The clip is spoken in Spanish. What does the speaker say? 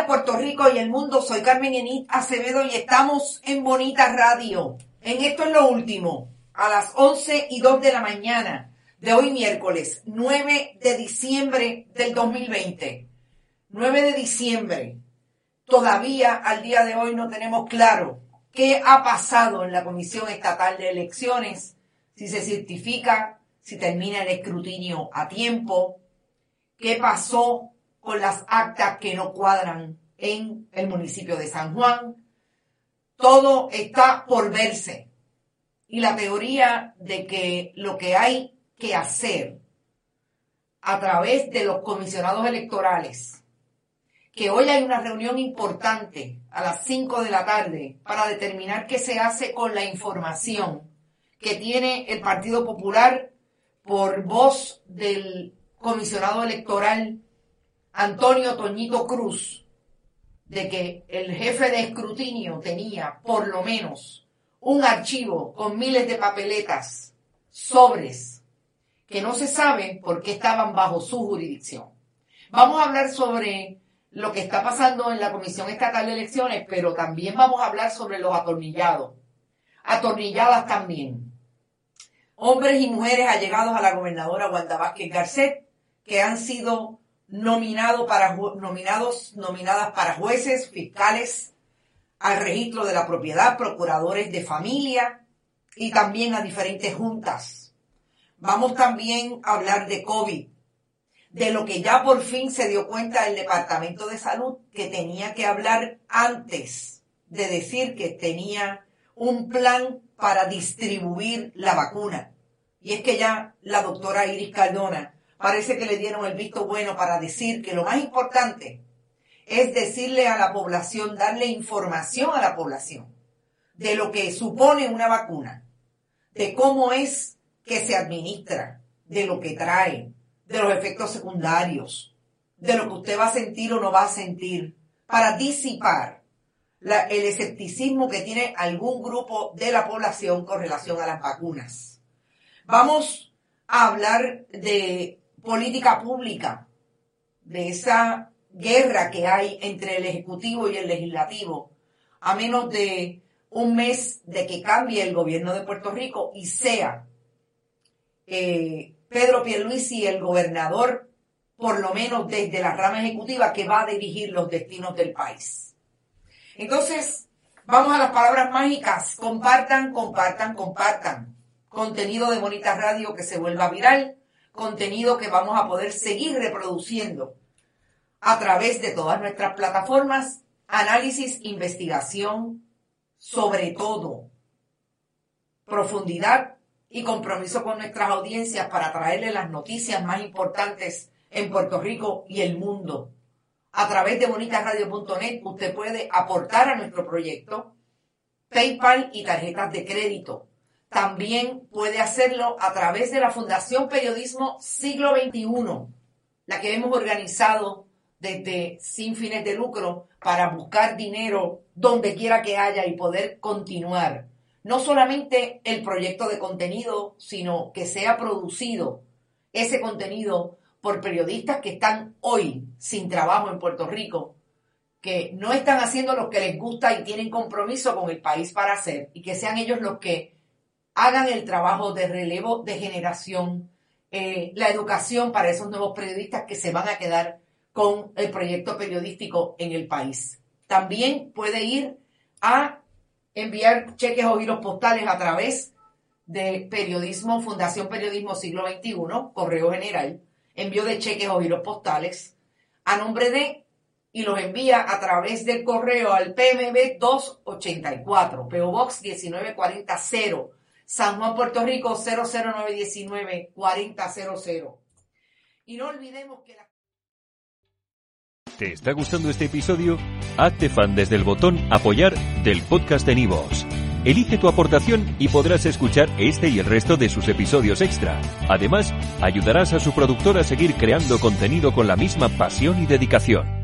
Puerto Rico y el mundo. Soy Carmen Enid Acevedo y estamos en Bonita Radio. En esto es lo último, a las 11 y 2 de la mañana de hoy miércoles 9 de diciembre del 2020. 9 de diciembre. Todavía al día de hoy no tenemos claro qué ha pasado en la Comisión Estatal de Elecciones, si se certifica, si termina el escrutinio a tiempo, qué pasó con las actas que no cuadran en el municipio de San Juan. Todo está por verse. Y la teoría de que lo que hay que hacer a través de los comisionados electorales, que hoy hay una reunión importante a las 5 de la tarde para determinar qué se hace con la información que tiene el Partido Popular por voz del comisionado electoral Antonio Toñito Cruz de que el jefe de escrutinio tenía por lo menos un archivo con miles de papeletas, sobres, que no se sabe por qué estaban bajo su jurisdicción. Vamos a hablar sobre lo que está pasando en la Comisión Estatal de Elecciones, pero también vamos a hablar sobre los atornillados, atornilladas también. Hombres y mujeres allegados a la gobernadora Wanda Vázquez Garcet, que han sido nominado para, nominados, nominadas para jueces, fiscales, al registro de la propiedad, procuradores de familia y también a diferentes juntas. Vamos también a hablar de COVID, de lo que ya por fin se dio cuenta el Departamento de Salud que tenía que hablar antes de decir que tenía un plan para distribuir la vacuna. Y es que ya la doctora Iris Cardona parece que le dieron el visto bueno para decir que lo más importante es decirle a la población, darle información a la población de lo que supone una vacuna, de cómo es que se administra, de lo que trae, de los efectos secundarios, de lo que usted va a sentir o no va a sentir, para disipar el escepticismo que tiene algún grupo de la población con relación a las vacunas. Vamos a hablar de política pública, de esa guerra que hay entre el Ejecutivo y el Legislativo, a menos de un mes de que cambie el gobierno de Puerto Rico y sea eh, Pedro Pierluisi el gobernador, por lo menos desde la rama ejecutiva, que va a dirigir los destinos del país. Entonces, vamos a las palabras mágicas. Compartan, compartan, compartan. contenido de Bonita Radio que se vuelva viral, contenido que vamos a poder seguir reproduciendo a través de todas nuestras plataformas, análisis, investigación, sobre todo profundidad y compromiso con nuestras audiencias para traerles las noticias más importantes en Puerto Rico y el mundo. A través de bonitasradio.net usted puede aportar a nuestro proyecto PayPal y tarjetas de crédito. También puede hacerlo a través de la Fundación Periodismo Siglo XXI, la que hemos organizado desde sin fines de lucro para buscar dinero donde quiera que haya y poder continuar. No solamente el proyecto de contenido, sino que sea producido ese contenido por periodistas que están hoy sin trabajo en Puerto Rico, que no están haciendo lo que les gusta y tienen compromiso con el país para hacer, y que sean ellos los que hagan el trabajo de relevo de generación, eh, la educación para esos nuevos periodistas que se van a quedar con el proyecto periodístico en el país. También puede ir a enviar cheques o giros postales a través de Periodismo, Fundación Periodismo Siglo XXI, Correo General, envío de cheques o giros postales a nombre de y los envía a través del correo al PMB 284, PO Box 1940, San Juan, Puerto Rico 00919 4000. Y no olvidemos que la... ¿Te está gustando este episodio? Hazte fan desde el botón apoyar del podcast de Nivos. Elige tu aportación y podrás escuchar este y el resto de sus episodios extra. Además, ayudarás a su productor a seguir creando contenido con la misma pasión y dedicación.